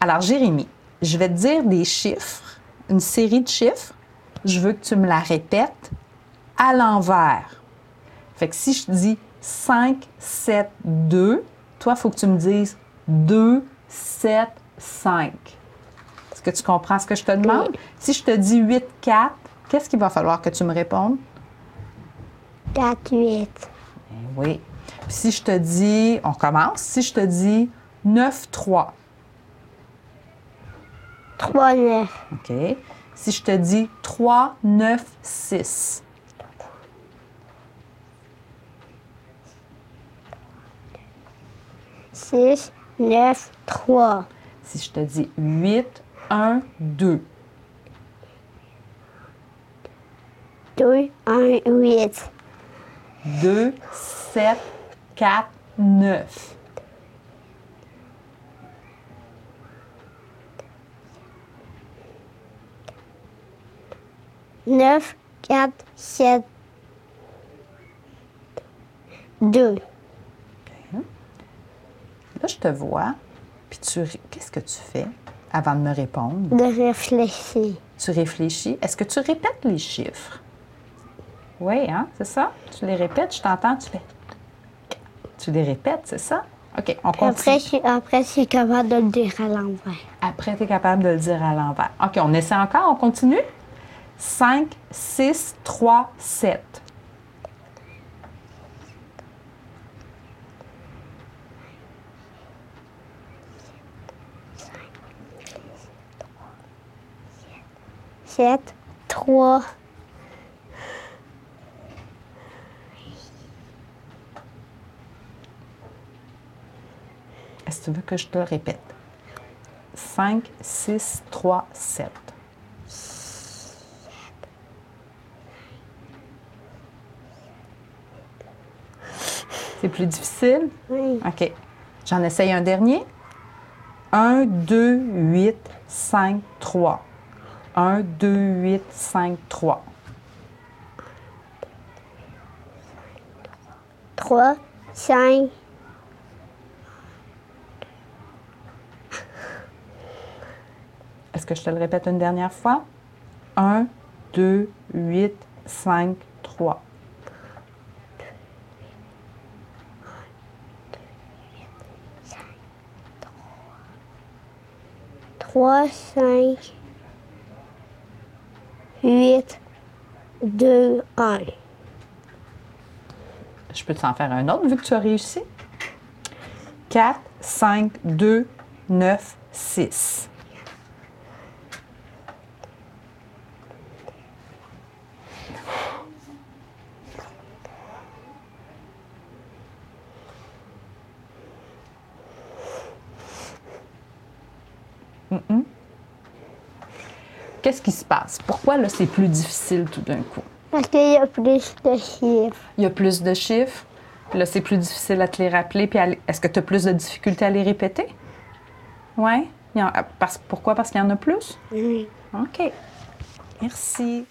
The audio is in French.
Alors, Jérémy, je vais te dire des chiffres, une série de chiffres. Je veux que tu me la répètes à l'envers. Fait que si je te dis 5, 7, 2, toi, il faut que tu me dises 2, 7, 5. Est-ce que tu comprends ce que je te demande? Oui. Si je te dis 8, 4, qu'est-ce qu'il va falloir que tu me répondes? 4, 8. Ben oui. Puis si je te dis, on commence, si je te dis 9, 3, 3, 9. OK? Si je te dis 3, 9, 6, 6, 9, 3. si je te dis 8, 1, 2, 2, 1, 8. 2, 7, 4, 9. Neuf, quatre, sept, deux. Là, je te vois, puis tu, qu'est-ce que tu fais avant de me répondre? De réfléchir. Tu réfléchis. Est-ce que tu répètes les chiffres? Oui, hein, c'est ça? Tu les répètes, je t'entends, tu fais. Tu les répètes, c'est ça? OK, on continue. Après, je suis- après, je suis capable de le dire à l'envers. Après, tu es capable de le dire à l'envers. OK, on essaie encore, on continue? 5, 6, 3, 7. Sept, trois, Est-ce que tu veux que je te le répète? 5, 6, 3, 7. C'est plus difficile? oui. OK. J'en essaye un dernier. 1, 2, 8, 5, 3. 1, 2, 8, 5, 3. trois, cinq, Est-ce que je te le répète une dernière fois? 1, 2, 8, 5, 3. Trois, cinq, huit, deux, un. Je peux t'en faire un autre vu que tu as réussi? 4, 5, 2, 9, 6. Mm-mm. Qu'est-ce qui se passe? Pourquoi là c'est plus difficile tout d'un coup? Parce qu'il y a plus de chiffres. Il y a plus de chiffres. Là, c'est plus difficile à te les rappeler. Puis les- est-ce que tu as plus de difficultés à les répéter? Oui. Parce, pourquoi? Parce qu'il y en a plus? Oui. OK. Merci.